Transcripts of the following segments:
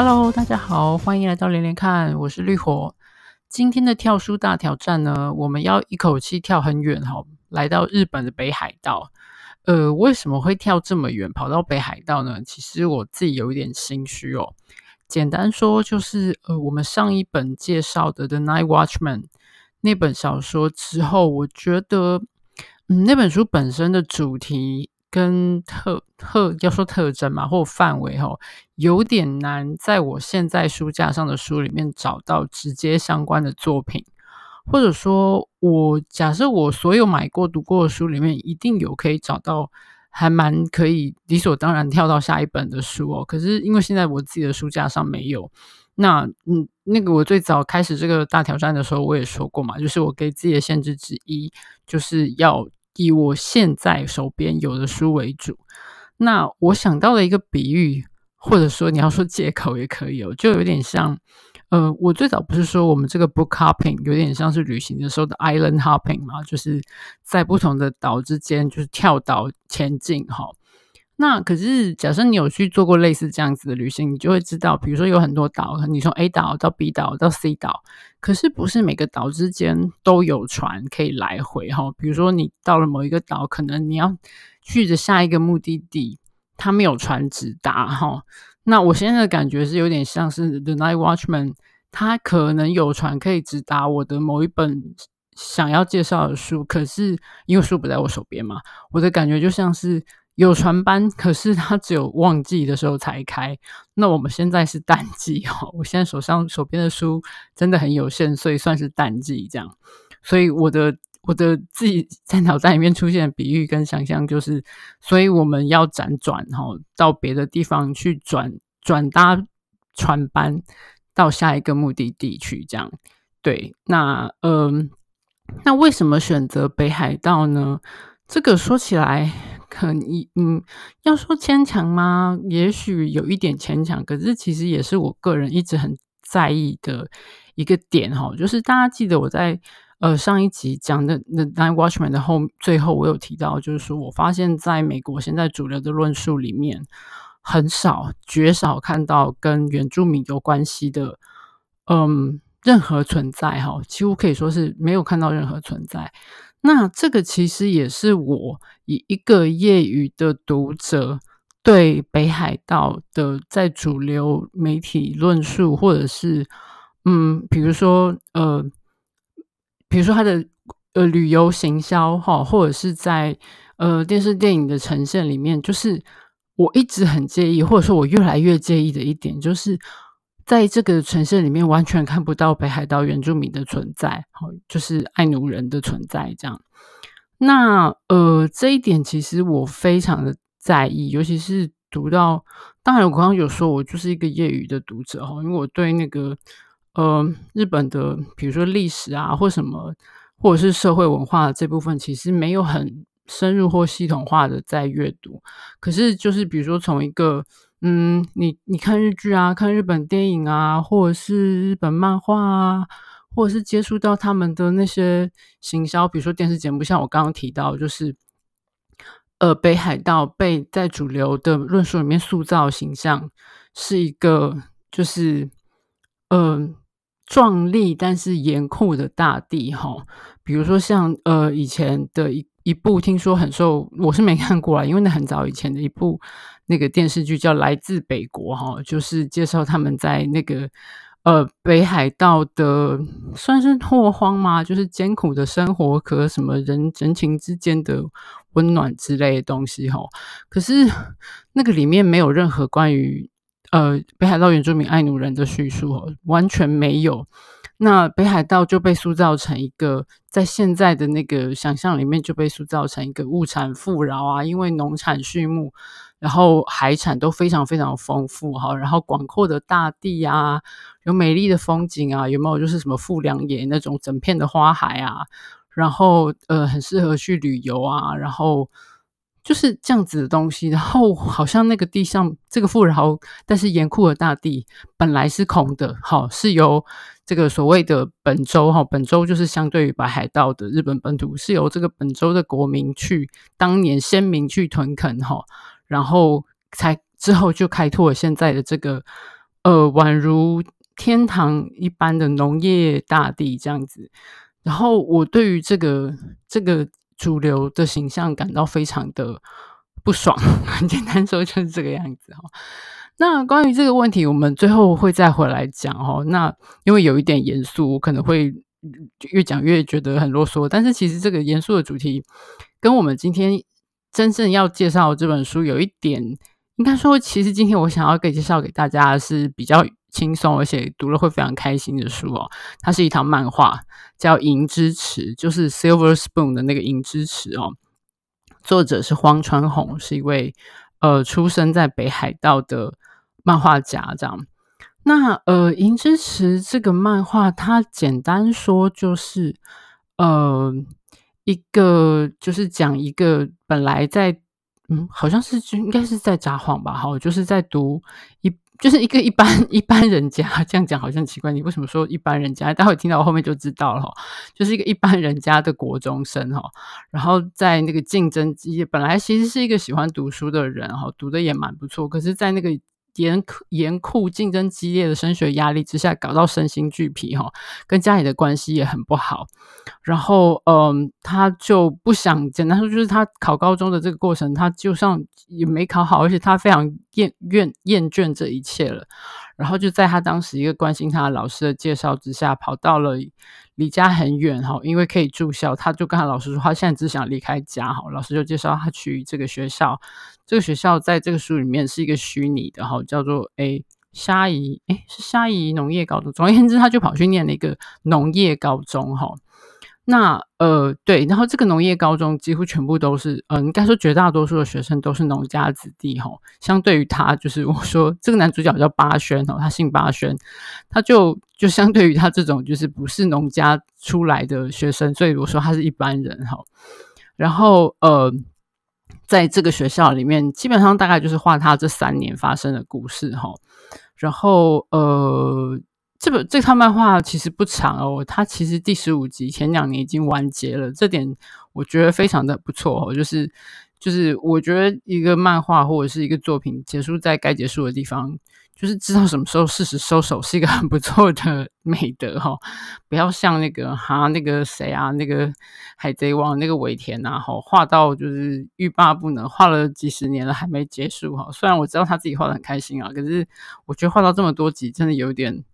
Hello，大家好，欢迎来到连连看，我是绿火。今天的跳书大挑战呢，我们要一口气跳很远哈，来到日本的北海道。呃，为什么会跳这么远，跑到北海道呢？其实我自己有一点心虚哦。简单说，就是呃，我们上一本介绍的《The Night Watchman》那本小说之后，我觉得，嗯，那本书本身的主题。跟特特要说特征嘛，或范围哈，有点难在我现在书架上的书里面找到直接相关的作品，或者说我假设我所有买过读过的书里面，一定有可以找到还蛮可以理所当然跳到下一本的书哦。可是因为现在我自己的书架上没有，那嗯，那个我最早开始这个大挑战的时候，我也说过嘛，就是我给自己的限制之一，就是要。以我现在手边有的书为主，那我想到了一个比喻，或者说你要说借口也可以哦，就有点像，呃，我最早不是说我们这个 book hopping 有点像是旅行的时候的 island hopping 嘛，就是在不同的岛之间就是跳岛前进哈。那可是，假设你有去做过类似这样子的旅行，你就会知道，比如说有很多岛，你从 A 岛到 B 岛到 C 岛，可是不是每个岛之间都有船可以来回哈。比如说你到了某一个岛，可能你要去的下一个目的地，它没有船直达哈。那我现在的感觉是有点像是 The Night Watchman，它可能有船可以直达我的某一本想要介绍的书，可是因为书不在我手边嘛，我的感觉就像是。有船班，可是它只有旺季的时候才开。那我们现在是淡季哦，我现在手上手边的书真的很有限，所以算是淡季这样。所以我的我的自己在脑袋里面出现的比喻跟想象就是，所以我们要辗转哈，到别的地方去转转搭船班到下一个目的地去这样。对，那嗯，那为什么选择北海道呢？这个说起来。可以，嗯，要说牵强吗？也许有一点牵强，可是其实也是我个人一直很在意的一个点哈。就是大家记得我在呃上一集讲的《The Night Watchman》的后最后，我有提到，就是说我发现在美国现在主流的论述里面，很少绝少看到跟原住民有关系的，嗯，任何存在哈，几乎可以说是没有看到任何存在。那这个其实也是我以一个业余的读者对北海道的在主流媒体论述，或者是嗯，比如说呃，比如说他的呃旅游行销哈，或者是在呃电视电影的呈现里面，就是我一直很介意，或者说我越来越介意的一点，就是。在这个城市里面，完全看不到北海道原住民的存在，好就是爱奴人的存在，这样。那呃，这一点其实我非常的在意，尤其是读到，当然我刚刚有说，我就是一个业余的读者哈，因为我对那个呃日本的，比如说历史啊，或什么，或者是社会文化的这部分，其实没有很深入或系统化的在阅读。可是，就是比如说从一个嗯，你你看日剧啊，看日本电影啊，或者是日本漫画啊，或者是接触到他们的那些行销，比如说电视节目，像我刚刚提到，就是呃，北海道被在主流的论述里面塑造形象是一个，就是呃壮丽但是严酷的大地哈。比如说像呃以前的一一部，听说很受，我是没看过啊，因为那很早以前的一部。那个电视剧叫《来自北国》哈，就是介绍他们在那个呃北海道的算是拓荒吗？就是艰苦的生活和什么人人情之间的温暖之类的东西哈。可是那个里面没有任何关于呃北海道原住民爱奴人的叙述哦，完全没有。那北海道就被塑造成一个在现在的那个想象里面就被塑造成一个物产富饶啊，因为农产畜牧。然后海产都非常非常丰富哈，然后广阔的大地啊，有美丽的风景啊，有没有就是什么富良野那种整片的花海啊，然后呃很适合去旅游啊，然后就是这样子的东西。然后好像那个地上这个富饶但是严酷的大地本来是空的，好是由这个所谓的本州哈，本州就是相对于北海道的日本本土，是由这个本州的国民去当年先民去屯垦哈。然后才之后就开拓了现在的这个呃，宛如天堂一般的农业大地这样子。然后我对于这个这个主流的形象感到非常的不爽，很简单说就是这个样子哈。那关于这个问题，我们最后会再回来讲哦。那因为有一点严肃，我可能会越讲越觉得很啰嗦。但是其实这个严肃的主题，跟我们今天真正要介绍这本书有一点，应该说，其实今天我想要给介绍给大家的是比较轻松，而且读了会非常开心的书哦。它是一套漫画，叫《银之匙》，就是 Silver Spoon 的那个银之匙哦。作者是荒川弘，是一位呃出生在北海道的。漫画家这样，那呃，《银之匙》这个漫画，它简单说就是，呃，一个就是讲一个本来在嗯，好像是就应该是在札幌吧，哈，就是在读一就是一个一般 一般人家这样讲好像奇怪，你为什么说一般人家？待会听到我后面就知道了哈，就是一个一般人家的国中生哈，然后在那个竞争激烈，本来其实是一个喜欢读书的人哈，读的也蛮不错，可是，在那个严酷、严酷、竞争激烈的升学压力之下，搞到身心俱疲哈，跟家里的关系也很不好。然后，嗯，他就不想，简单说就是他考高中的这个过程，他就像也没考好，而且他非常厌厌厌倦这一切了。然后就在他当时一个关心他的老师的介绍之下，跑到了离家很远哈，因为可以住校，他就跟他老师说，他现在只想离开家哈。老师就介绍他去这个学校，这个学校在这个书里面是一个虚拟的哈，叫做诶虾夷诶是虾夷农业高中。总而言之，他就跑去念了一个农业高中哈。那呃对，然后这个农业高中几乎全部都是，嗯、呃，应该说绝大多数的学生都是农家子弟哈。相对于他，就是我说这个男主角叫八轩哦，他姓八轩，他就就相对于他这种就是不是农家出来的学生，所以我说他是一般人哈。然后呃，在这个学校里面，基本上大概就是画他这三年发生的故事哈。然后呃。这本这套漫画其实不长哦，它其实第十五集前两年已经完结了，这点我觉得非常的不错哦。就是就是，我觉得一个漫画或者是一个作品结束在该结束的地方，就是知道什么时候适时收手，是一个很不错的美德哈、不要像那个哈那个谁啊，那个海贼王那个尾田呐，哈画到就是欲罢不能，画了几十年了还没结束哈。虽然我知道他自己画得很开心啊，可是我觉得画到这么多集，真的有点。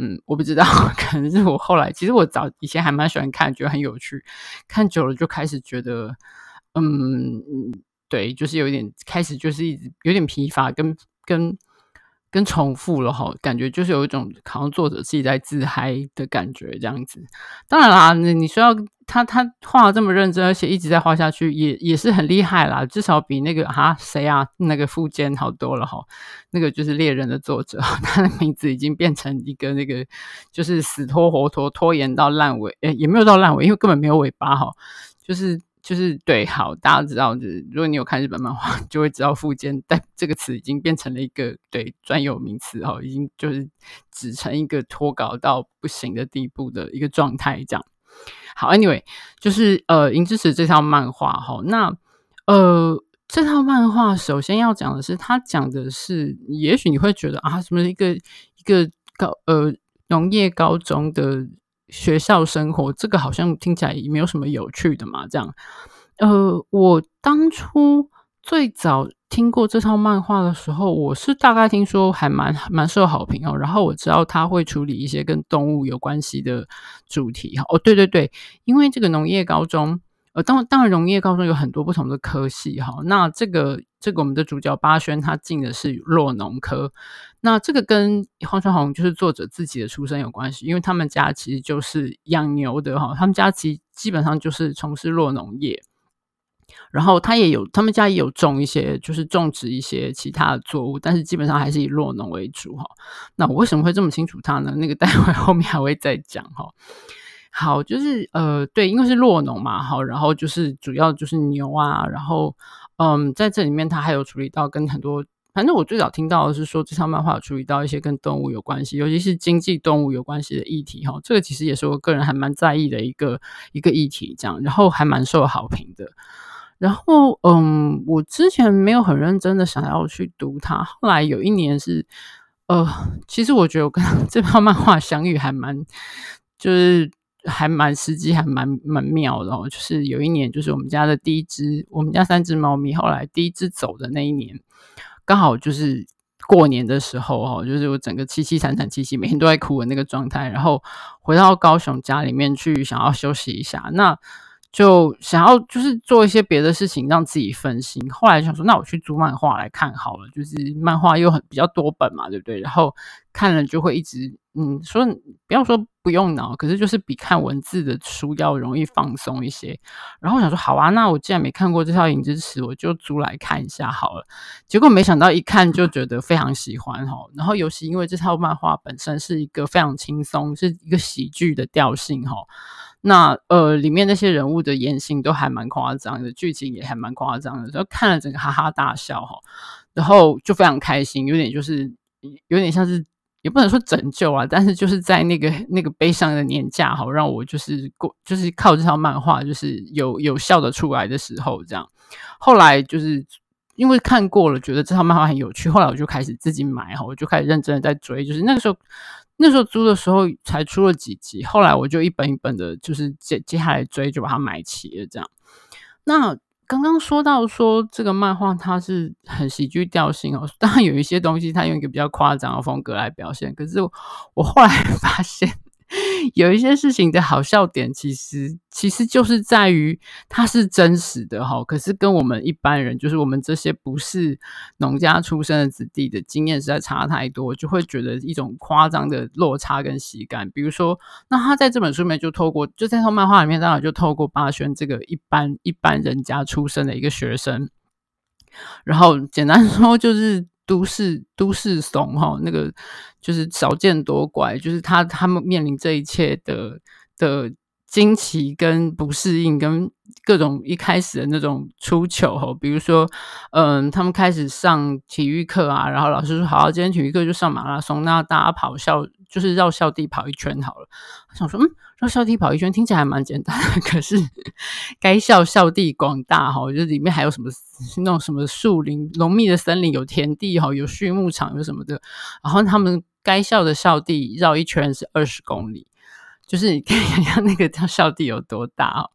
嗯，我不知道，可能是我后来，其实我早以前还蛮喜欢看，觉得很有趣，看久了就开始觉得，嗯，对，就是有点开始就是一直有点疲乏，跟跟。跟重复了哈，感觉就是有一种好像作者自己在自嗨的感觉这样子。当然啦，你你说要他他画的这么认真，而且一直在画下去，也也是很厉害啦。至少比那个哈谁啊那个富坚好多了哈。那个就是猎人的作者，他的名字已经变成一个那个就是死拖活拖拖延到烂尾，诶，也没有到烂尾，因为根本没有尾巴哈，就是。就是对，好，大家知道，就是如果你有看日本漫画，就会知道“富坚”但这个词已经变成了一个对专有名词哈，已经就是指成一个脱稿到不行的地步的一个状态。这样，好，Anyway，就是呃，《银之匙》这套漫画哈，那呃，这套漫画首先要讲的是，它讲的是，也许你会觉得啊，什么一个一个高呃农业高中的。学校生活这个好像听起来也没有什么有趣的嘛，这样。呃，我当初最早听过这套漫画的时候，我是大概听说还蛮蛮受好评哦。然后我知道他会处理一些跟动物有关系的主题。哦，对对对，因为这个农业高中。呃，当当然，农业高中有很多不同的科系哈。那这个这个我们的主角八轩他进的是洛农科，那这个跟荒川弘就是作者自己的出身有关系，因为他们家其实就是养牛的哈，他们家其实基本上就是从事洛农业，然后他也有他们家也有种一些就是种植一些其他的作物，但是基本上还是以酪农为主哈。那我为什么会这么清楚他呢？那个待会后面还会再讲哈。好，就是呃，对，因为是洛农嘛，好，然后就是主要就是牛啊，然后嗯，在这里面他还有处理到跟很多，反正我最早听到的是说这套漫画有处理到一些跟动物有关系，尤其是经济动物有关系的议题哈，这个其实也是我个人还蛮在意的一个一个议题，这样，然后还蛮受好评的。然后嗯，我之前没有很认真的想要去读它，后来有一年是。呃，其实我觉得我跟 这套漫画相遇还蛮，就是还蛮时机，还蛮蛮妙的哦。就是有一年，就是我们家的第一只，我们家三只猫咪，后来第一只走的那一年，刚好就是过年的时候哦，就是我整个凄凄惨惨戚戚，每天都在哭的那个状态，然后回到高雄家里面去，想要休息一下，那。就想要就是做一些别的事情让自己分心，后来想说，那我去租漫画来看好了，就是漫画又很比较多本嘛，对不对？然后看了就会一直嗯，说不要说不用脑，可是就是比看文字的书要容易放松一些。然后我想说，好啊，那我既然没看过这套《影之词》，我就租来看一下好了。结果没想到一看就觉得非常喜欢齁，然后尤其因为这套漫画本身是一个非常轻松，是一个喜剧的调性哈。那呃，里面那些人物的言行都还蛮夸张的，剧情也还蛮夸张的，然后看了整个哈哈大笑哈，然后就非常开心，有点就是有点像是也不能说拯救啊，但是就是在那个那个悲伤的年假好，让我就是过就是靠这套漫画就是有有笑的出来的时候这样，后来就是因为看过了，觉得这套漫画很有趣，后来我就开始自己买哈，我就开始认真的在追，就是那个时候。那时候租的时候才出了几集，后来我就一本一本的，就是接接下来追，就把它买齐了。这样，那刚刚说到说这个漫画它是很喜剧调性哦，当然有一些东西它用一个比较夸张的风格来表现，可是我，后来 发现。有一些事情的好笑点，其实其实就是在于它是真实的哈。可是跟我们一般人，就是我们这些不是农家出身的子弟的经验实在差太多，就会觉得一种夸张的落差跟喜感。比如说，那他在这本书里面就透过，就在他漫画里面，当然就透过巴轩这个一般一般人家出身的一个学生，然后简单 说就是。都市都市怂哈，那个就是少见多怪，就是他他们面临这一切的的惊奇跟不适应，跟各种一开始的那种出糗哈，比如说，嗯，他们开始上体育课啊，然后老师说好，今天体育课就上马拉松，那大家跑校就是绕校地跑一圈好了。想说，嗯，绕校地跑一圈听起来还蛮简单的，可是该校校地广大哈，就是里面还有什么那种什么树林浓密的森林，有田地哈，有畜牧场，有什么的。然后他们该校的校地绕一圈是二十公里。就是你看一下那个叫校地有多大哦，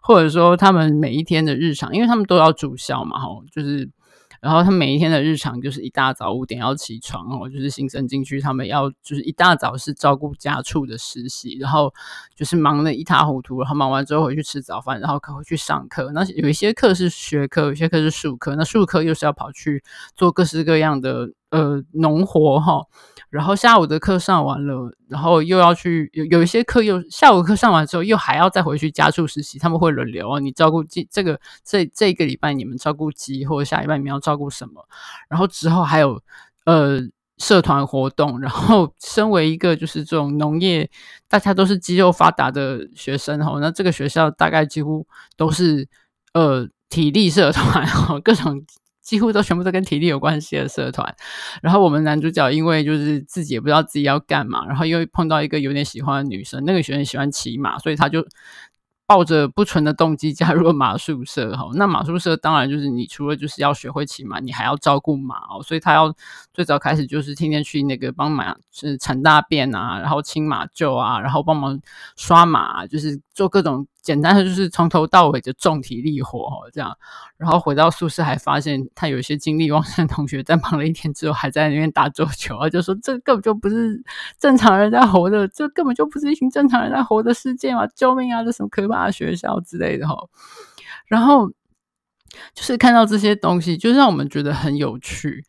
或者说他们每一天的日常，因为他们都要住校嘛，吼，就是，然后他每一天的日常就是一大早五点要起床哦，就是新生进去，他们要就是一大早是照顾家畜的实习，然后就是忙得一塌糊涂，然后忙完之后回去吃早饭，然后可回去上课。那有一些课是学科，有些课是术科，那术科又是要跑去做各式各样的呃农活哈。然后下午的课上完了，然后又要去有有一些课又下午课上完之后又还要再回去家畜实习，他们会轮流啊。你照顾鸡，这个这这个礼拜你们照顾鸡，或者下礼拜你们要照顾什么？然后之后还有呃社团活动。然后身为一个就是这种农业，大家都是肌肉发达的学生哈，那这个学校大概几乎都是呃体力社团哈，各种。几乎都全部都跟体力有关系的社团，然后我们男主角因为就是自己也不知道自己要干嘛，然后又碰到一个有点喜欢的女生，那个学生喜欢骑马，所以他就抱着不纯的动机加入了马术社。哈，那马术社当然就是你除了就是要学会骑马，你还要照顾马哦，所以他要最早开始就是天天去那个帮马是铲大便啊，然后清马厩啊，然后帮忙刷马，就是做各种。简单的就是从头到尾就重体力活这样，然后回到宿舍还发现他有一些精力旺盛的同学在忙了一天之后还在那边打桌球啊，就说这根本就不是正常人在活的，这根本就不是一群正常人在活的世界嘛！救命啊！这什么可怕的学校之类的哈。然后就是看到这些东西，就让我们觉得很有趣。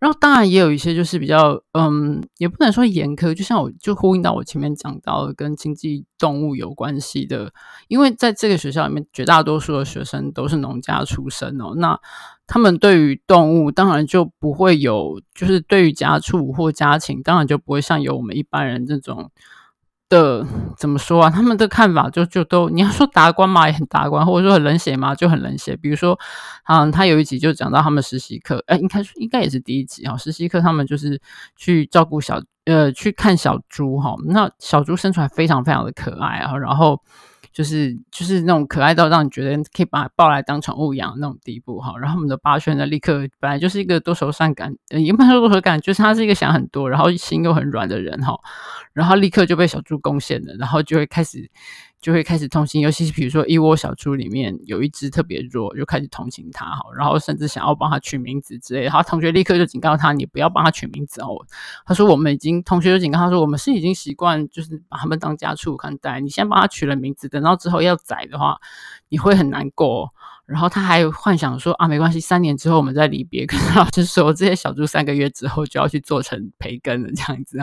然后当然也有一些就是比较，嗯，也不能说严苛，就像我就呼应到我前面讲到的跟经济动物有关系的，因为在这个学校里面，绝大多数的学生都是农家出身哦，那他们对于动物当然就不会有，就是对于家畜或家禽，当然就不会像有我们一般人这种。的怎么说啊？他们的看法就就都，你要说达观嘛，也很达观，或者说很冷血嘛，就很冷血。比如说，嗯，他有一集就讲到他们实习课，哎，应该应该也是第一集哈。实习课他们就是去照顾小，呃，去看小猪哈。那小猪生出来非常非常的可爱啊，然后就是就是那种可爱到让你觉得可以把抱来当宠物养那种地步哈。然后我们的八轩呢，立刻本来就是一个多愁善感，也不能说多愁善感，就是他是一个想很多，然后心又很软的人哈。然后立刻就被小猪攻陷了，然后就会开始。就会开始同情，尤其是比如说一窝小猪里面有一只特别弱，就开始同情它哈，然后甚至想要帮它取名字之类的。他同学立刻就警告他，你不要帮它取名字哦。他说我们已经，同学就警告他说，我们是已经习惯就是把他们当家畜看待。你先帮它取了名字，等到之后要宰的话，你会很难过。然后他还幻想说啊，没关系，三年之后我们再离别。可是老师说这些小猪三个月之后就要去做成培根了，这样子，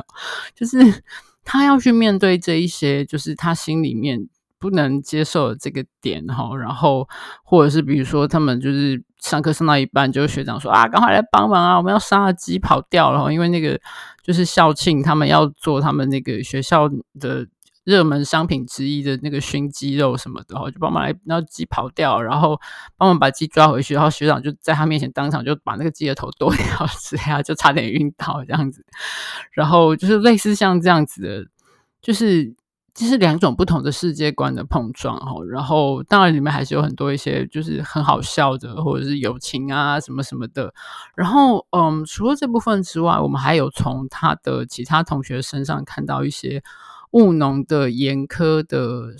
就是。他要去面对这一些，就是他心里面不能接受的这个点哈，然后或者是比如说他们就是上课上到一半，就学长说啊，赶快来帮忙啊，我们要杀了鸡跑掉了，因为那个就是校庆，他们要做他们那个学校的。热门商品之一的那个熏鸡肉什么的，然后就帮忙来，然后鸡跑掉，然后帮忙把鸡抓回去，然后学长就在他面前当场就把那个鸡的头剁 掉，这样就差点晕倒这样子。然后就是类似像这样子的，就是就是两种不同的世界观的碰撞哦。然后当然里面还是有很多一些就是很好笑的，或者是友情啊什么什么的。然后嗯，除了这部分之外，我们还有从他的其他同学身上看到一些。务农的严苛的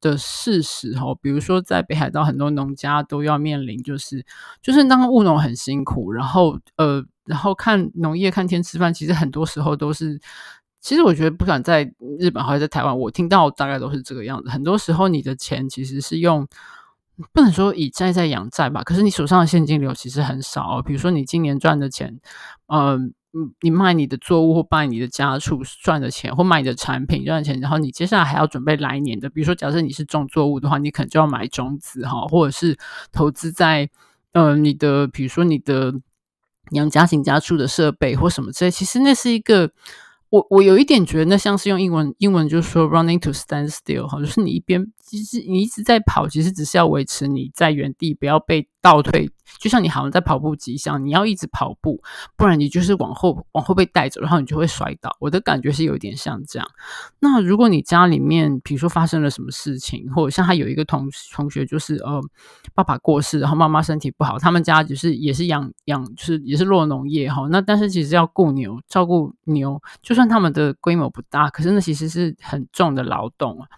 的事实哦，比如说在北海道，很多农家都要面临，就是就是当务农很辛苦，然后呃，然后看农业看天吃饭，其实很多时候都是，其实我觉得不管在日本还是在台湾，我听到大概都是这个样子。很多时候你的钱其实是用，不能说以债在养债吧，可是你手上的现金流其实很少。比如说你今年赚的钱，嗯，你卖你的作物或卖你的家畜赚的钱，或卖你的产品赚的钱，然后你接下来还要准备来年的。比如说，假设你是种作物的话，你可能就要买种子哈，或者是投资在呃你的，比如说你的养家禽家畜的设备或什么之类。其实那是一个，我我有一点觉得那像是用英文，英文就是说 running to stand still 哈，就是你一边其实你一直在跑，其实只是要维持你在原地不要被倒退。就像你好像在跑步机上，你要一直跑步，不然你就是往后往后被带走，然后你就会摔倒。我的感觉是有一点像这样。那如果你家里面，比如说发生了什么事情，或者像他有一个同同学，就是呃爸爸过世，然后妈妈身体不好，他们家就是也是养养，就是也是做农业哈。那但是其实要顾牛，照顾牛，就算他们的规模不大，可是那其实是很重的劳动啊。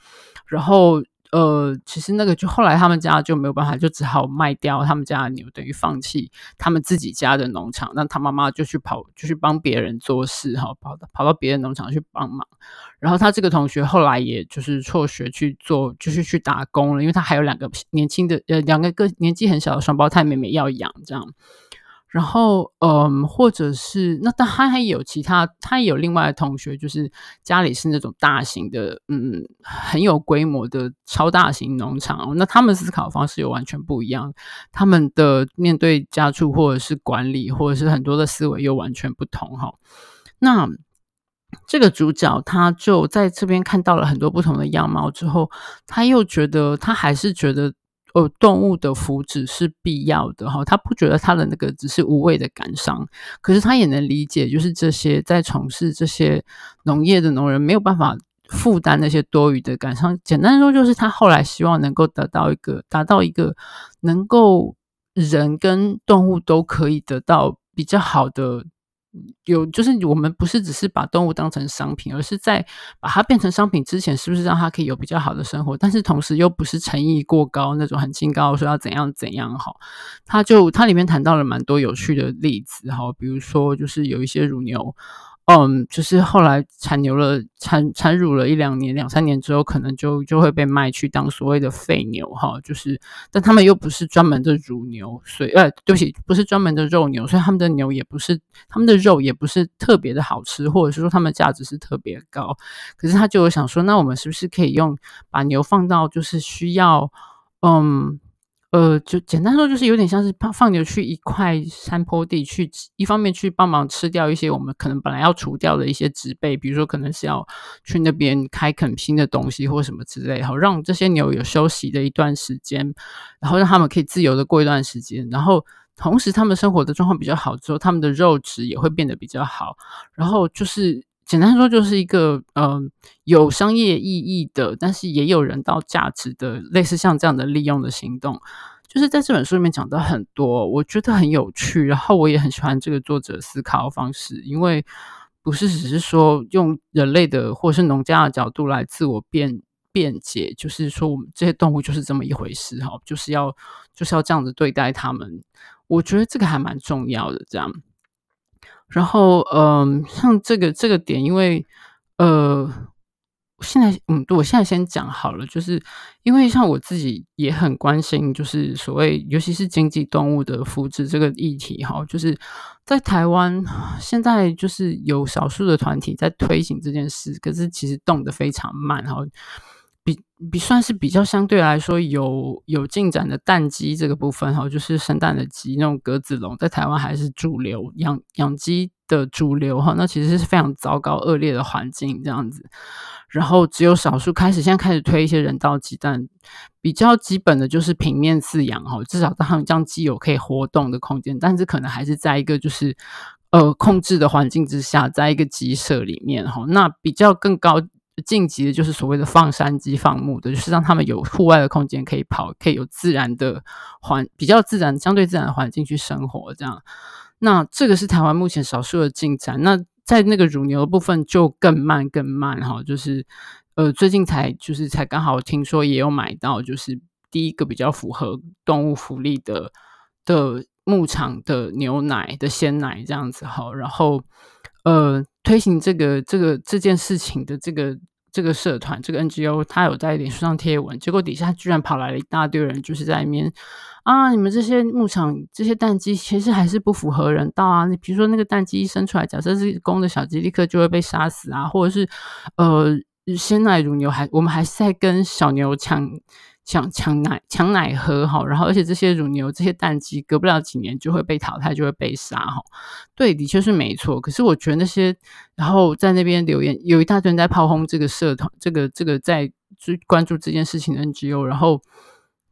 然后。呃，其实那个就后来他们家就没有办法，就只好卖掉他们家的牛，等于放弃他们自己家的农场。那他妈妈就去跑，就去帮别人做事哈，跑到跑到别人农场去帮忙。然后他这个同学后来也就是辍学去做，就是去打工了，因为他还有两个年轻的呃两个个年纪很小的双胞胎妹妹要养，这样。然后，嗯，或者是那，但他还有其他，他也有另外的同学，就是家里是那种大型的，嗯，很有规模的超大型农场。那他们思考方式又完全不一样，他们的面对家畜或者是管理，或者是很多的思维又完全不同。哈，那这个主角他就在这边看到了很多不同的样貌之后，他又觉得，他还是觉得。呃，动物的福祉是必要的哈，他不觉得他的那个只是无谓的感伤，可是他也能理解，就是这些在从事这些农业的农人没有办法负担那些多余的感伤。简单说，就是他后来希望能够得到一个，达到一个能够人跟动物都可以得到比较好的。有，就是我们不是只是把动物当成商品，而是在把它变成商品之前，是不是让它可以有比较好的生活？但是同时又不是诚意过高那种很清高说要怎样怎样好。它就它里面谈到了蛮多有趣的例子哈，比如说就是有一些乳牛。嗯，就是后来产牛了，产产乳了一两年、两三年之后，可能就就会被卖去当所谓的废牛哈。就是，但他们又不是专门的乳牛，所以呃，对不起，不是专门的肉牛，所以他们的牛也不是，他们的肉也不是特别的好吃，或者是说他们价值是特别高。可是他就有想说，那我们是不是可以用把牛放到就是需要，嗯。呃，就简单说，就是有点像是放放牛去一块山坡地去，一方面去帮忙吃掉一些我们可能本来要除掉的一些植被，比如说可能是要去那边开垦新的东西或什么之类，好让这些牛有休息的一段时间，然后让他们可以自由的过一段时间，然后同时他们生活的状况比较好之后，他们的肉质也会变得比较好，然后就是。简单说就是一个呃有商业意义的，但是也有人道价值的，类似像这样的利用的行动。就是在这本书里面讲的很多，我觉得很有趣，然后我也很喜欢这个作者思考方式，因为不是只是说用人类的或是农家的角度来自我辩辩解，就是说我们这些动物就是这么一回事哈，就是要就是要这样子对待他们，我觉得这个还蛮重要的，这样。然后嗯、像这个这个点，因为呃。现在，嗯，我现在先讲好了，就是因为像我自己也很关心，就是所谓尤其是经济动物的福祉这个议题，哈，就是在台湾现在就是有少数的团体在推行这件事，可是其实动得非常慢，哈，比比算是比较相对来说有有进展的蛋鸡这个部分，哈，就是生蛋的鸡那种格子笼，在台湾还是主流养养鸡的主流，哈，那其实是非常糟糕恶劣的环境这样子。然后只有少数开始，现在开始推一些人造鸡蛋，比较基本的就是平面饲养哈，至少让他们这样鸡有可以活动的空间，但是可能还是在一个就是呃控制的环境之下，在一个鸡舍里面哈。那比较更高晋级的就是所谓的放山鸡、放牧的，就是让他们有户外的空间可以跑，可以有自然的环比较自然、相对自然的环境去生活这样。那这个是台湾目前少数的进展。那在那个乳牛的部分就更慢更慢哈，就是呃最近才就是才刚好听说也有买到，就是第一个比较符合动物福利的的牧场的牛奶的鲜奶这样子哈，然后呃推行这个这个这件事情的这个。这个社团，这个 NGO，他有在脸书上贴文，结果底下居然跑来了一大堆人，就是在里面啊，你们这些牧场这些蛋鸡其实还是不符合人道啊。你比如说那个蛋鸡一生出来，假设是公的小鸡，立刻就会被杀死啊，或者是呃鲜奶乳牛还我们还是在跟小牛抢。抢抢奶抢奶喝哈，然后而且这些乳牛这些蛋鸡隔不了几年就会被淘汰，就会被杀哈。对，的确是没错。可是我觉得那些然后在那边留言有一大堆人在炮轰这个社团，这个这个在最关注这件事情的 NGO，然后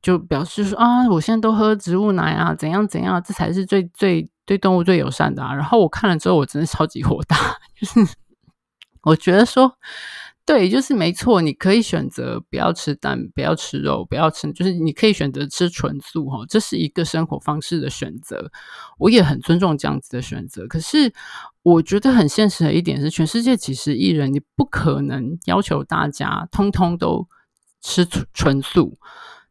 就表示说啊，我现在都喝植物奶啊，怎样怎样，这才是最最对动物最友善的啊。然后我看了之后，我真的超级火大，就是我觉得说。对，就是没错。你可以选择不要吃蛋，不要吃肉，不要吃，就是你可以选择吃纯素哈，这是一个生活方式的选择。我也很尊重这样子的选择。可是我觉得很现实的一点是，全世界几十亿人，你不可能要求大家通通都吃纯素。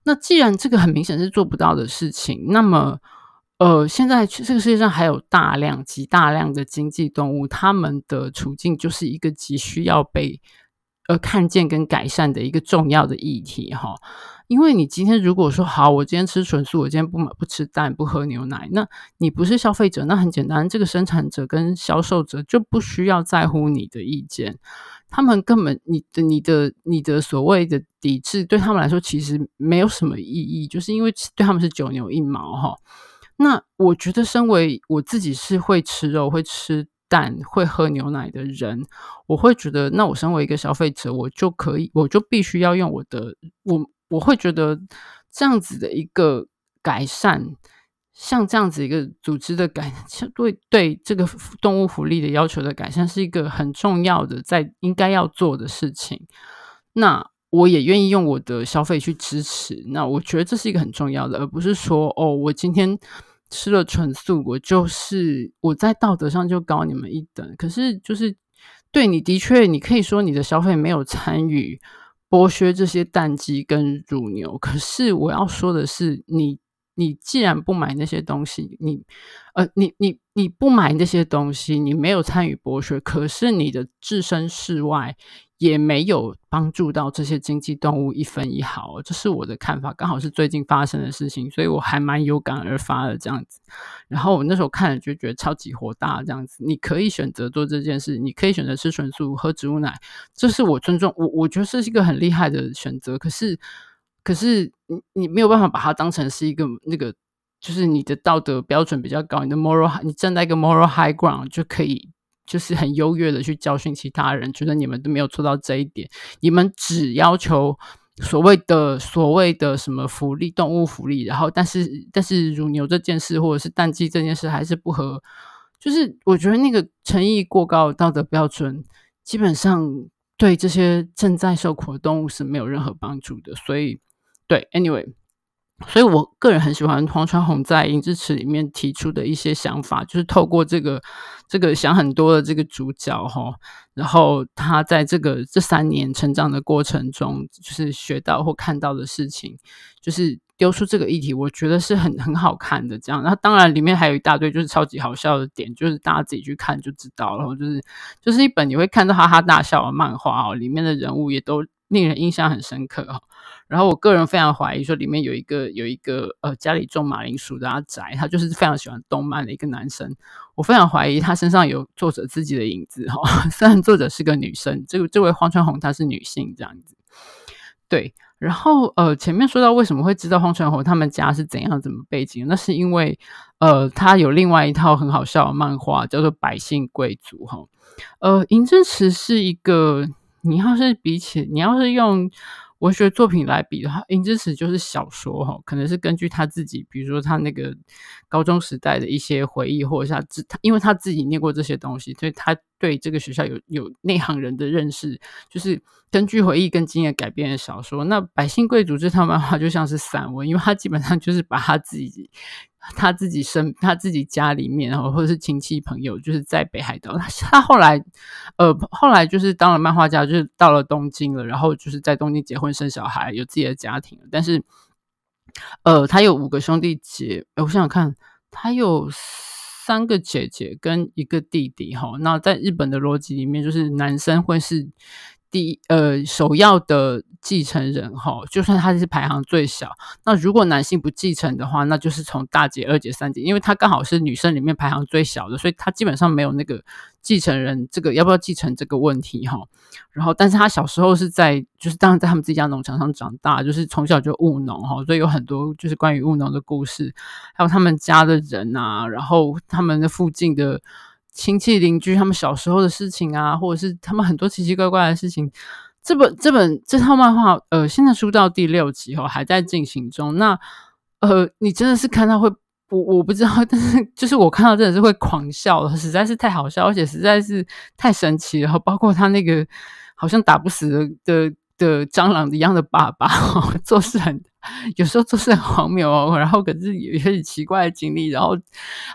那既然这个很明显是做不到的事情，那么呃，现在这个世界上还有大量极大量的经济动物，他们的处境就是一个急需要被。呃，看见跟改善的一个重要的议题哈，因为你今天如果说好，我今天吃纯素，我今天不买不吃蛋，不喝牛奶，那你不是消费者，那很简单，这个生产者跟销售者就不需要在乎你的意见，他们根本你的你的你的所谓的抵制对他们来说其实没有什么意义，就是因为对他们是九牛一毛哈。那我觉得，身为我自己是会吃肉，会吃。但会喝牛奶的人，我会觉得，那我身为一个消费者，我就可以，我就必须要用我的，我我会觉得这样子的一个改善，像这样子一个组织的改善，对对这个动物福利的要求的改善，是一个很重要的，在应该要做的事情。那我也愿意用我的消费去支持。那我觉得这是一个很重要的，而不是说，哦，我今天。吃了纯素，我就是我在道德上就高你们一等。可是，就是对你的确，你可以说你的消费没有参与剥削这些蛋鸡跟乳牛。可是，我要说的是，你你既然不买那些东西，你呃，你你你不买那些东西，你没有参与剥削，可是你的置身事外。也没有帮助到这些经济动物一分一毫，这是我的看法。刚好是最近发生的事情，所以我还蛮有感而发的这样子。然后我那时候看了就觉得超级火大，这样子。你可以选择做这件事，你可以选择吃纯素、喝植物奶，这是我尊重我，我觉得这是一个很厉害的选择。可是，可是你你没有办法把它当成是一个那个，就是你的道德标准比较高，你的 moral，你站在一个 moral high ground 就可以。就是很优越的去教训其他人，觉得你们都没有做到这一点，你们只要求所谓的所谓的什么福利，动物福利，然后但是但是乳牛这件事或者是蛋鸡这件事还是不合，就是我觉得那个诚意过高的道德标准，基本上对这些正在受苦的动物是没有任何帮助的。所以，对，anyway。所以，我个人很喜欢黄川弘在《银之匙》里面提出的一些想法，就是透过这个这个想很多的这个主角哈，然后他在这个这三年成长的过程中，就是学到或看到的事情，就是丢出这个议题，我觉得是很很好看的。这样，那当然里面还有一大堆就是超级好笑的点，就是大家自己去看就知道了。就是就是一本你会看到哈哈大笑的漫画哦，里面的人物也都令人印象很深刻哦。然后我个人非常怀疑说，里面有一个有一个呃家里种马铃薯的阿宅，他就是非常喜欢动漫的一个男生。我非常怀疑他身上有作者自己的影子哈、虽然作者是个女生，这个这位荒川弘她是女性这样子。对，然后呃前面说到为什么会知道荒川弘他们家是怎样怎么背景，那是因为呃他有另外一套很好笑的漫画叫做《百姓贵族》哈、呃，银之匙是一个，你要是比起你要是用。文学作品来比的话，《银之匙》就是小说哈，可能是根据他自己，比如说他那个高中时代的一些回忆，或者是他自他，因为他自己念过这些东西，所以他对这个学校有有内行人的认识，就是根据回忆跟经验改编的小说。那《百姓贵族》这套漫画就像是散文，因为他基本上就是把他自己。他自己生他自己家里面，然后或者是亲戚朋友，就是在北海道。他 他后来，呃，后来就是当了漫画家，就是到了东京了，然后就是在东京结婚生小孩，有自己的家庭。但是，呃，他有五个兄弟姐，我想想看，他有三个姐姐跟一个弟弟。哈，那在日本的逻辑里面，就是男生会是。第呃，首要的继承人哈，就算他是排行最小，那如果男性不继承的话，那就是从大姐、二姐、三姐，因为他刚好是女生里面排行最小的，所以他基本上没有那个继承人这个要不要继承这个问题哈。然后，但是他小时候是在就是当然在他们自己家农场上长大，就是从小就务农哈，所以有很多就是关于务农的故事，还有他们家的人啊，然后他们的附近的。亲戚邻居他们小时候的事情啊，或者是他们很多奇奇怪怪的事情。这本这本这套漫画，呃，现在出到第六集后还在进行中。那呃，你真的是看到会，我我不知道，但是就是我看到真的是会狂笑了，实在是太好笑，而且实在是太神奇了。包括他那个好像打不死的的的蟑螂一样的爸爸，做事很。有时候都是很荒谬，然后可是有些奇怪的经历，然后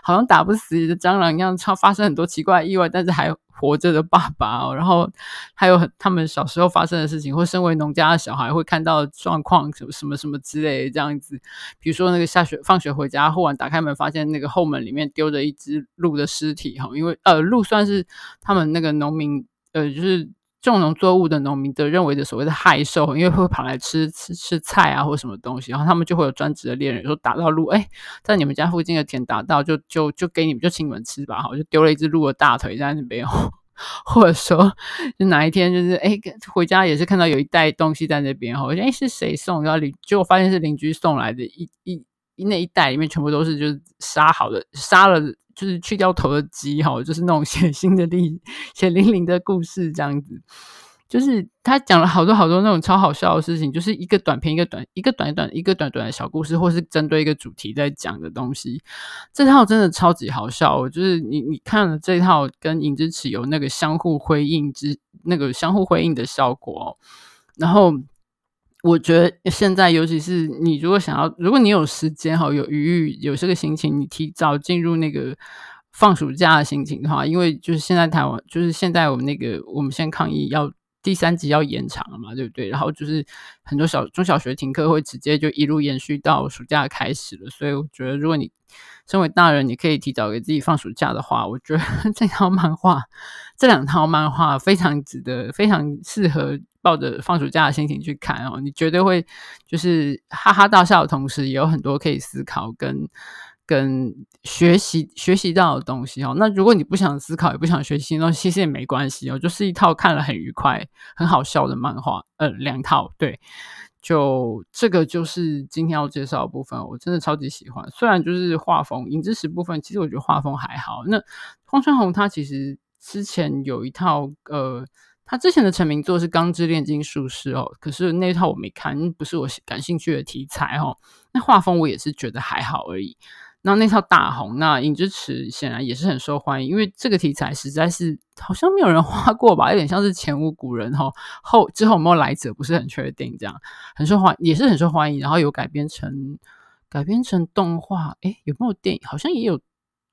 好像打不死的蟑螂一样，超发生很多奇怪意外，但是还活着的爸爸哦，然后还有他们小时候发生的事情，或身为农家的小孩会看到状况，什么什么什么之类的这样子。比如说那个下学放学回家，忽然打开门发现那个后门里面丢着一只鹿的尸体哈，因为呃鹿算是他们那个农民呃就是。种农作物的农民的认为的所谓的害兽，因为会跑来吃吃吃菜啊，或什么东西，然后他们就会有专职的猎人说打到鹿，哎，在你们家附近的田打到，就就就给你们就请你们吃吧，好，就丢了一只鹿的大腿在那边，或者说就哪一天就是哎回家也是看到有一袋东西在那边，哈，我说哎是谁送？然后邻结果发现是邻居送来的一一那一袋里面全部都是就是杀好的杀了。就是去掉头的鸡哈，就是那种血腥的历血淋淋的故事这样子。就是他讲了好多好多那种超好笑的事情，就是一个短片一个短一个短短一个短短的小故事，或是针对一个主题在讲的东西。这套真的超级好笑，哦就是你你看了这套跟《银之匙》有那个相互辉映之那个相互辉映的效果，然后。我觉得现在，尤其是你如果想要，如果你有时间哈，有余裕，有这个心情，你提早进入那个放暑假的心情的话，因为就是现在台湾，就是现在我们那个我们现在抗疫要第三级要延长了嘛，对不对？然后就是很多小中小学停课会直接就一路延续到暑假开始了，所以我觉得如果你身为大人，你可以提早给自己放暑假的话，我觉得 这套漫画，这两套漫画非常值得，非常适合。抱着放暑假的心情去看哦，你绝对会就是哈哈大笑的同时，也有很多可以思考跟跟学习学习到的东西哦。那如果你不想思考，也不想学习，那其实也没关系哦，就是一套看了很愉快、很好笑的漫画。呃，两套对，就这个就是今天要介绍的部分，我真的超级喜欢。虽然就是画风，影之匙部分，其实我觉得画风还好。那荒川弘他其实之前有一套呃。他之前的成名作是《钢之炼金术师》哦，可是那套我没看，不是我感兴趣的题材哦。那画风我也是觉得还好而已。那那套大红，那《影之匙》显然也是很受欢迎，因为这个题材实在是好像没有人画过吧，有点像是前无古人哈，后之后有没有来者不是很确定，这样很受欢也是很受欢迎，然后有改编成改编成动画，诶，有没有电影？好像也有。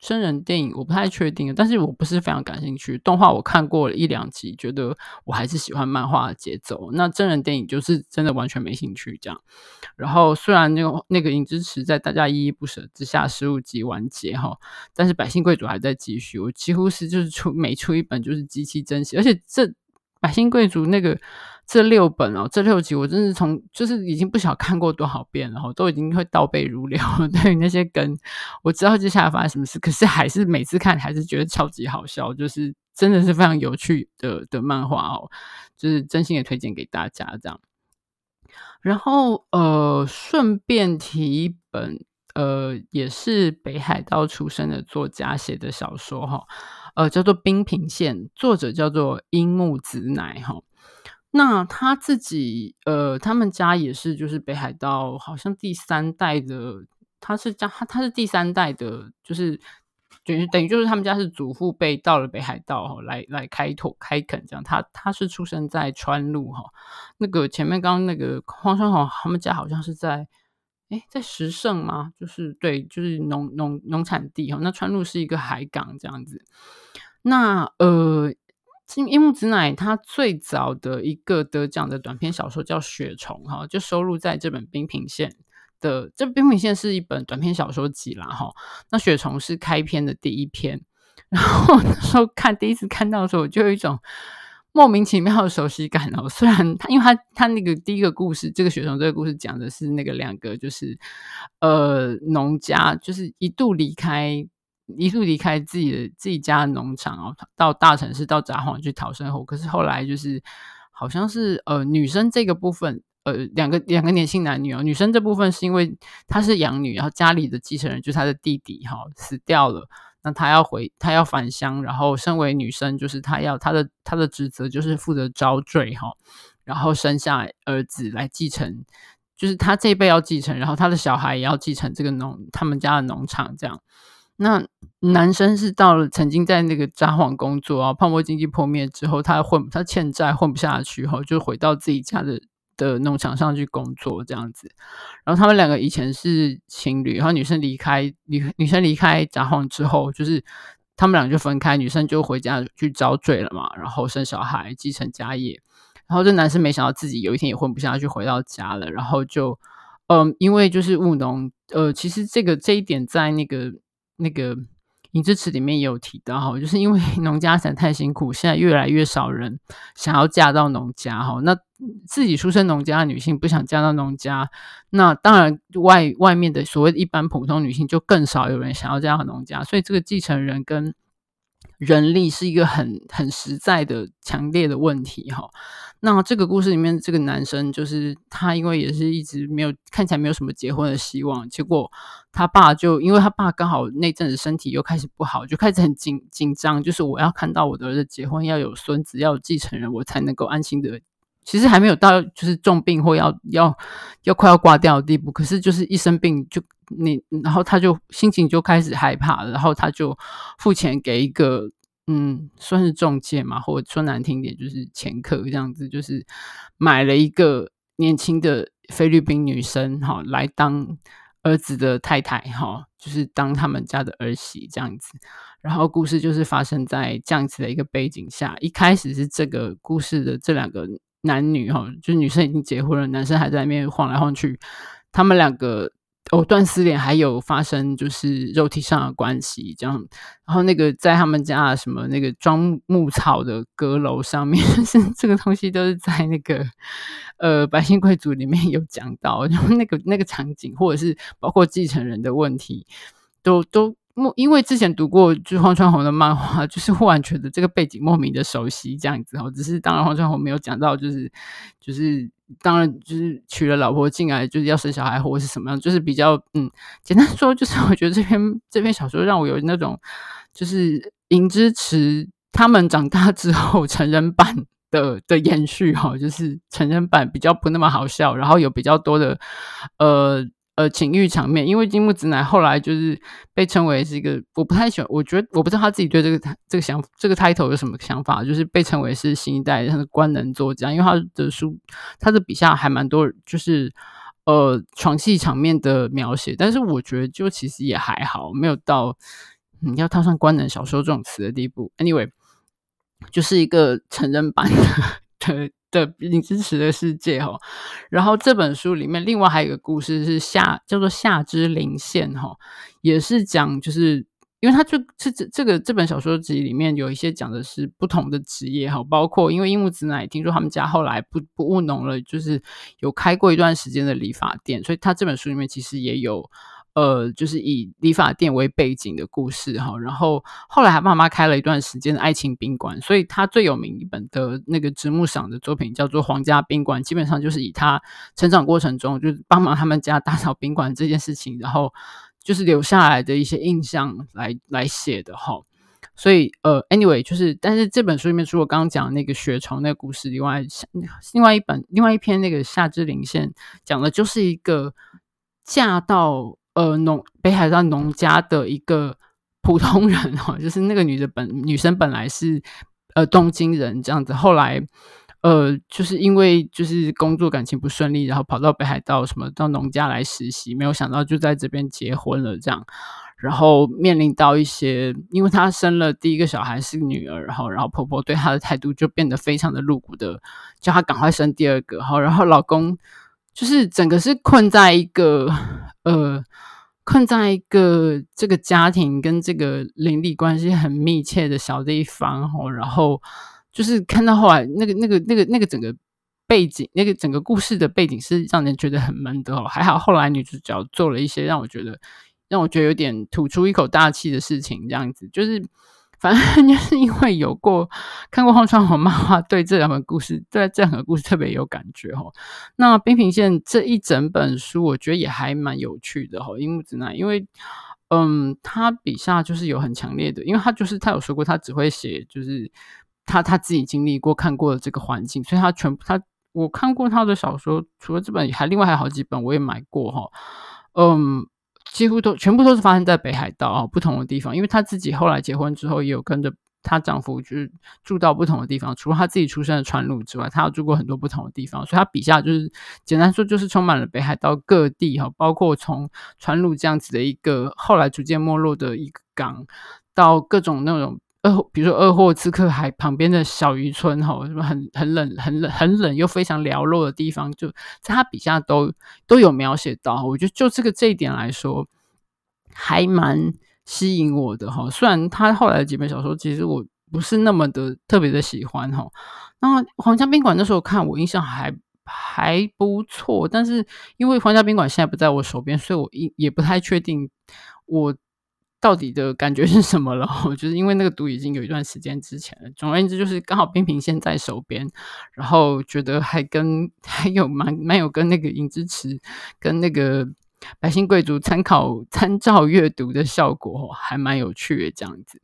真人电影我不太确定，但是我不是非常感兴趣。动画我看过了一两集，觉得我还是喜欢漫画的节奏。那真人电影就是真的完全没兴趣这样。然后虽然那个那个影之匙在大家依依不舍之下十五集完结哈，但是百姓贵族还在继续。我几乎是就是出每出一本就是极其珍惜，而且这百姓贵族那个。这六本哦，这六集我真是从就是已经不晓看过多少遍了，然后都已经会倒背如流。对于那些梗，我知道接下来发生什么事，可是还是每次看还是觉得超级好笑，就是真的是非常有趣的的漫画哦，就是真心的推荐给大家这样。然后呃，顺便提一本呃，也是北海道出身的作家写的小说哈，呃，叫做《冰平线》，作者叫做樱木子乃哈。那他自己，呃，他们家也是，就是北海道，好像第三代的，他是家，他他是第三代的，就是等于等于就是他们家是祖父辈到了北海道哈，来来开拓开垦这样。他他是出生在川路哈，那个前面刚刚那个荒川弘他们家好像是在，诶，在石胜吗？就是对，就是农农农产地哈。那川路是一个海港这样子。那呃。樱木子乃他最早的一个得奖的短篇小说叫《雪虫》哈，就收录在这本《冰平线》的。这《冰平线》是一本短篇小说集啦哈。那《雪虫》是开篇的第一篇。然后那时候看第一次看到的时候，我就有一种莫名其妙的熟悉感哦。虽然他，因为他他那个第一个故事，这个《雪虫》这个故事讲的是那个两个就是呃农家，就是一度离开。一度离开自己的自己家的农场哦，到大城市到札幌去讨生活。可是后来就是好像是呃女生这个部分，呃两个两个年轻男女哦，女生这部分是因为她是养女，然后家里的继承人就是她的弟弟哈、死掉了，那她要回她要返乡，然后身为女生就是她要她的她的职责就是负责招赘哈，然后生下儿子来继承，就是她这一辈要继承，然后她的小孩也要继承这个农他们家的农场这样。那男生是到了曾经在那个札幌工作啊，泡沫经济破灭之后，他混他欠债混不下去后，就回到自己家的的农场上去工作这样子。然后他们两个以前是情侣，然后女生离开女女生离开札幌之后，就是他们俩就分开，女生就回家去遭罪了嘛，然后生小孩继承家业。然后这男生没想到自己有一天也混不下去，回到家了，然后就嗯，因为就是务农，呃，其实这个这一点在那个。那个《影之匙》里面也有提到哈，就是因为 农家产太辛苦，现在越来越少人想要嫁到农家哈。那自己出身农家的女性不想嫁到农家，那当然外外面的所谓一般普通女性就更少有人想要嫁到农家，所以这个继承人跟人力是一个很很实在的强烈的问题哈。那这个故事里面，这个男生就是他，因为也是一直没有看起来没有什么结婚的希望，结果他爸就因为他爸刚好那阵子身体又开始不好，就开始很紧紧张，就是我要看到我的儿子结婚，要有孙子，要有继承人，我才能够安心的。其实还没有到就是重病或要要要快要挂掉的地步，可是就是一生病就你，然后他就心情就开始害怕，然后他就付钱给一个。嗯，算是中介嘛，或者说难听点就是掮客这样子，就是买了一个年轻的菲律宾女生哈，来当儿子的太太哈，就是当他们家的儿媳这样子。然后故事就是发生在这样子的一个背景下，一开始是这个故事的这两个男女哈，就是女生已经结婚了，男生还在那边晃来晃去，他们两个。藕断丝连，还有发生就是肉体上的关系，这样。然后那个在他们家什么那个装牧草的阁楼上面，是这个东西都是在那个呃百姓贵族里面有讲到，然后那个那个场景，或者是包括继承人的问题，都都。因为之前读过就是黄川弘的漫画，就是忽然觉得这个背景莫名的熟悉，这样子哦。只是当然黄川弘没有讲到，就是就是当然就是娶了老婆进来就是要生小孩或者是什么样，就是比较嗯简单说，就是我觉得这篇这篇小说让我有那种就是影之持他们长大之后成人版的的延续哈，就是成人版比较不那么好笑，然后有比较多的呃。呃情欲场面，因为金木直男后来就是被称为是一个我不太喜欢，我觉得我不知道他自己对这个这个想这个 title 有什么想法，就是被称为是新一代的官能作家，因为他的书他的笔下还蛮多就是呃床戏场面的描写，但是我觉得就其实也还好，没有到你、要套上官能小说这种词的地步。Anyway，就是一个成人版的。的的你支持的世界哈，然后这本书里面另外还有一个故事是夏叫做夏之零线哈，也是讲就是因为它就这这这个这本小说集里面有一些讲的是不同的职业哈，包括因为樱木直男听说他们家后来不不务农了，就是有开过一段时间的理发店，所以他这本书里面其实也有。呃，就是以理发店为背景的故事哈，然后后来他妈妈开了一段时间的爱情宾馆，所以他最有名一本的那个直木赏的作品叫做《皇家宾馆》，基本上就是以他成长过程中就是帮忙他们家打扫宾馆这件事情，然后就是留下来的一些印象来来写的哈。所以呃，anyway，就是但是这本书里面除了刚刚讲那个雪虫那个故事以外，另外一本另外一篇那个夏之綾线讲的就是一个嫁到。呃，农北海道农家的一个普通人哈，就是那个女的本女生本来是呃东京人这样子，后来呃就是因为就是工作感情不顺利，然后跑到北海道什么到农家来实习，没有想到就在这边结婚了这样，然后面临到一些，因为她生了第一个小孩是女儿，然后然后婆婆对她的态度就变得非常的露骨的，叫她赶快生第二个，好，然后老公就是整个是困在一个呃。困在一个这个家庭跟这个邻里关系很密切的小地方哦，然后就是看到后来那个那个那个那个整个背景，那个整个故事的背景是让人觉得很闷的哦。还好后来女主角做了一些让我觉得让我觉得有点吐出一口大气的事情，这样子就是。反正 就是因为有过看过荒川弘漫画，对这两本故事，对这两个故事特别有感觉哈。那冰平线这一整本书，我觉得也还蛮有趣的哈。樱木直男，因为嗯，他笔下就是有很强烈的，因为他就是他有说过，他只会写就是他他自己经历过看过的这个环境，所以他全部他我看过他的小说，除了这本，还另外还有好几本我也买过哈。嗯。几乎都全部都是发生在北海道啊，不同的地方。因为她自己后来结婚之后，也有跟着她丈夫就是住到不同的地方。除了她自己出生的川路之外，她有住过很多不同的地方。所以她笔下就是简单说，就是充满了北海道各地哈，包括从川路这样子的一个后来逐渐没落的一个港，到各种那种。二，比如说二货刺客海旁边的小渔村，哈，什么很很冷、很冷、很冷又非常寥落的地方，就在他笔下都都有描写到。我觉得就这个这一点来说，还蛮吸引我的哈。虽然他后来的几本小说，其实我不是那么的特别的喜欢哈。那皇家宾馆那时候看，我印象还还不错，但是因为皇家宾馆现在不在我手边，所以我也也不太确定我。到底的感觉是什么了？我 就是因为那个读已经有一段时间之前了。总而言之，就是刚好冰平线在手边，然后觉得还跟还有蛮蛮有跟那个影之匙跟那个百姓贵族参考参照阅读的效果，还蛮有趣的这样子。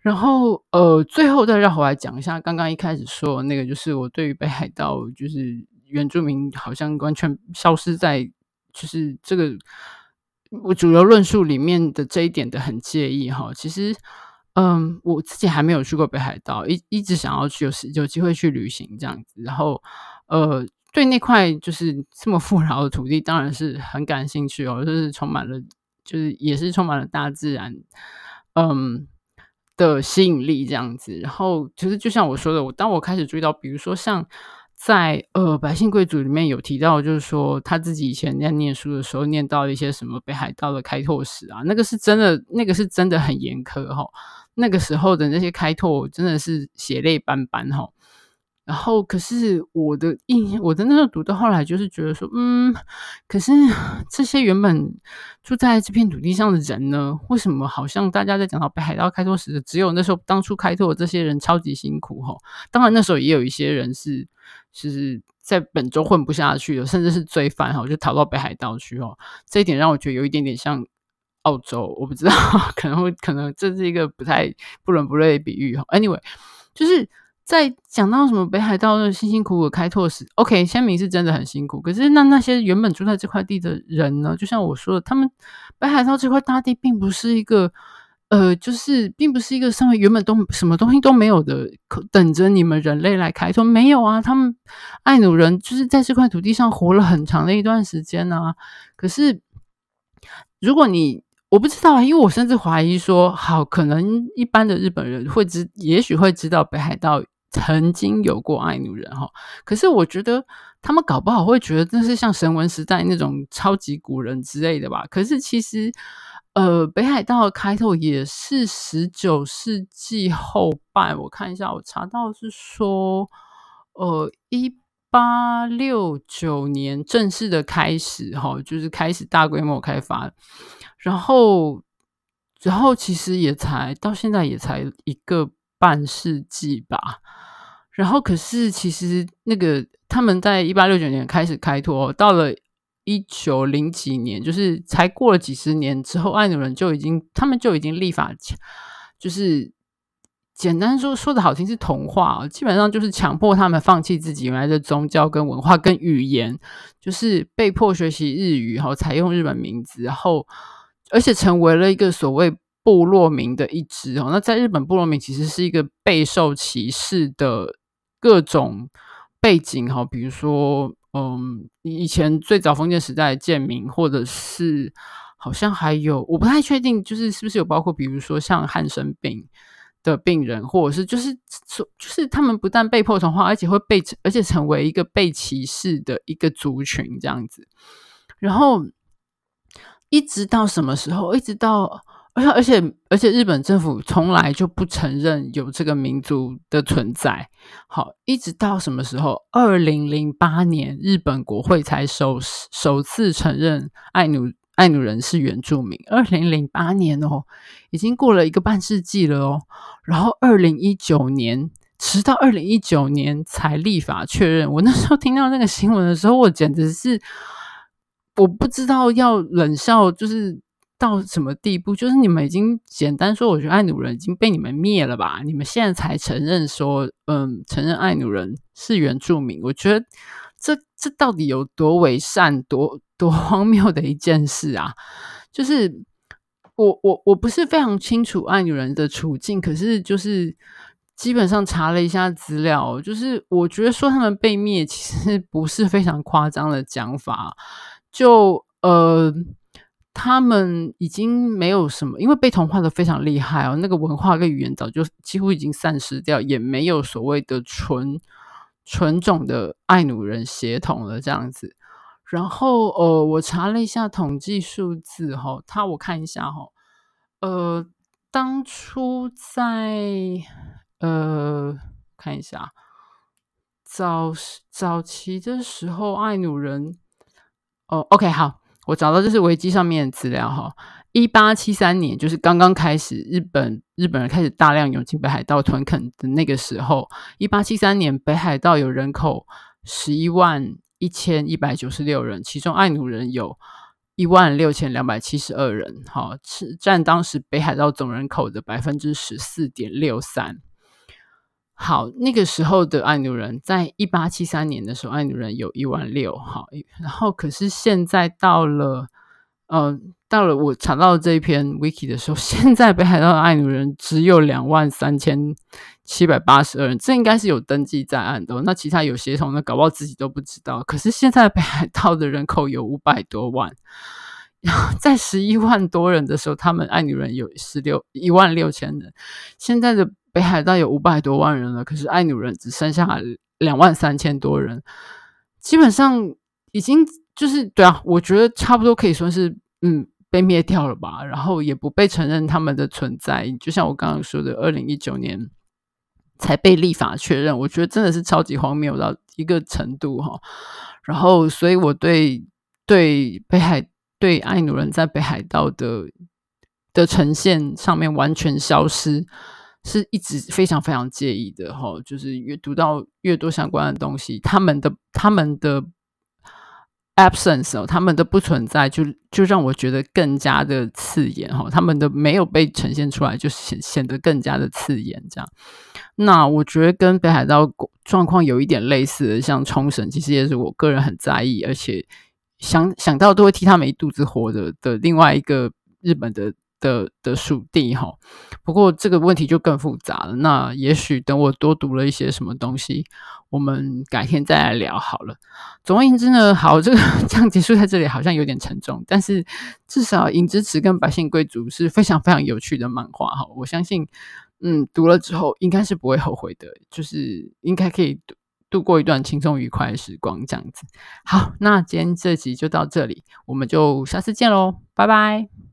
然后呃，最后再让我来讲一下刚刚一开始说那个，就是我对于北海道就是原住民好像完全消失在就是这个。我主流论述里面的这一点的很介意哈，其实，嗯，我自己还没有去过北海道，一一直想要去，有有机会去旅行这样子，然后，呃，对那块就是这么富饶的土地，当然是很感兴趣哦，就是充满了，就是也是充满了大自然，嗯的吸引力这样子，然后其实就像我说的，我当我开始注意到，比如说像。在呃，百姓贵族里面有提到，就是说他自己以前在念书的时候，念到一些什么北海道的开拓史啊，那个是真的，那个是真的很严苛哈。那个时候的那些开拓真的是血泪斑斑哈。然后，可是我的印，我的那时候读到后来，就是觉得说，嗯，可是这些原本住在这片土地上的人呢，为什么好像大家在讲到北海道开拓时，只有那时候当初开拓的这些人超级辛苦哈？当然那时候也有一些人是，是在本州混不下去的，甚至是罪犯哈，就逃到北海道去哦。这一点让我觉得有一点点像澳洲，我不知道，可能会可能这是一个不太不伦不类的比喻。Anyway，就是。在讲到什么北海道的辛辛苦苦开拓时，OK，先民是真的很辛苦。可是那那些原本住在这块地的人呢？就像我说的，他们北海道这块大地并不是一个，呃，就是并不是一个上面原本都什么东西都没有的，等着你们人类来开拓。没有啊，他们爱努人就是在这块土地上活了很长的一段时间啊。可是如果你我不知道啊，因为我甚至怀疑说，好，可能一般的日本人会知，也许会知道北海道。曾经有过爱努人哈，可是我觉得他们搞不好会觉得那是像神文时代那种超级古人之类的吧。可是其实，呃，北海道的开拓也是十九世纪后半。我看一下，我查到是说，呃，一八六九年正式的开始哈，就是开始大规模开发，然后，然后其实也才到现在也才一个半世纪吧。然后，可是其实那个他们在一八六九年开始开拓，到了一九零几年，就是才过了几十年之后，爱努人就已经他们就已经立法，就是简单说说的好听是同化，基本上就是强迫他们放弃自己原来的宗教跟文化跟语言，就是被迫学习日语，然后采用日本名字，然后而且成为了一个所谓。部落民的一支哦，那在日本部落民其实是一个备受歧视的。各种背景哈，比如说，嗯，以前最早封建时代的贱民，或者是好像还有，我不太确定，就是是不是有包括，比如说像汉生病的病人，或者是就是就是他们不但被迫同化，而且会被而且成为一个被歧视的一个族群这样子。然后一直到什么时候？一直到。而且，而且，而且，日本政府从来就不承认有这个民族的存在。好，一直到什么时候？二零零八年，日本国会才首首次承认爱努爱努人是原住民。二零零八年哦，已经过了一个半世纪了哦。然后，二零一九年，直到二零一九年才立法确认。我那时候听到那个新闻的时候，我简直是我不知道要冷笑，就是。到什么地步？就是你们已经简单说，我觉得爱努人已经被你们灭了吧？你们现在才承认说，嗯，承认爱努人是原住民。我觉得这这到底有多伪善、多多荒谬的一件事啊！就是我我我不是非常清楚爱努人的处境，可是就是基本上查了一下资料，就是我觉得说他们被灭其实不是非常夸张的讲法，就呃。他们已经没有什么，因为被同化的非常厉害哦，那个文化跟语言早就几乎已经散失掉，也没有所谓的纯纯种的爱努人血统了这样子。然后呃，我查了一下统计数字哈，他我看一下哈，呃，当初在呃看一下早早期的时候，爱努人哦，OK 好。我找到这是维基上面的资料哈，一八七三年就是刚刚开始日本日本人开始大量涌进北海道屯垦的那个时候，一八七三年北海道有人口十一万一千一百九十六人，其中爱奴人有一万六千两百七十二人，哈，是占当时北海道总人口的百分之十四点六三。好，那个时候的爱奴人，在一八七三年的时候，爱奴人有一万六。好，然后可是现在到了，呃，到了我查到这一篇 wiki 的时候，现在北海道的爱奴人只有两万三千七百八十二人，这应该是有登记在案的。那其他有协同的，搞不好自己都不知道。可是现在北海道的人口有五百多万，在十一万多人的时候，他们爱女人有十六一万六千人，现在的。北海道有五百多万人了，可是爱女人只剩下两万三千多人，基本上已经就是对啊，我觉得差不多可以说是嗯被灭掉了吧，然后也不被承认他们的存在，就像我刚刚说的，二零一九年才被立法确认，我觉得真的是超级荒谬到一个程度哈。然后，所以我对对北海对爱努人在北海道的的呈现上面完全消失。是一直非常非常介意的哈，就是越读到越多相关的东西，他们的他们的 absence 哦，他们的不存在就就让我觉得更加的刺眼哈，他们的没有被呈现出来，就显显得更加的刺眼这样。那我觉得跟北海道状况有一点类似的，像冲绳，其实也是我个人很在意，而且想想到都会替他们一肚子火的的另外一个日本的。的的属地哈，不过这个问题就更复杂了。那也许等我多读了一些什么东西，我们改天再来聊好了。总而言之呢，好，这个 这样结束在这里好像有点沉重，但是至少《影之匙》跟《百姓贵族》是非常非常有趣的漫画哈。我相信，嗯，读了之后应该是不会后悔的，就是应该可以度度过一段轻松愉快的时光这样子。好，那今天这集就到这里，我们就下次见喽，拜拜。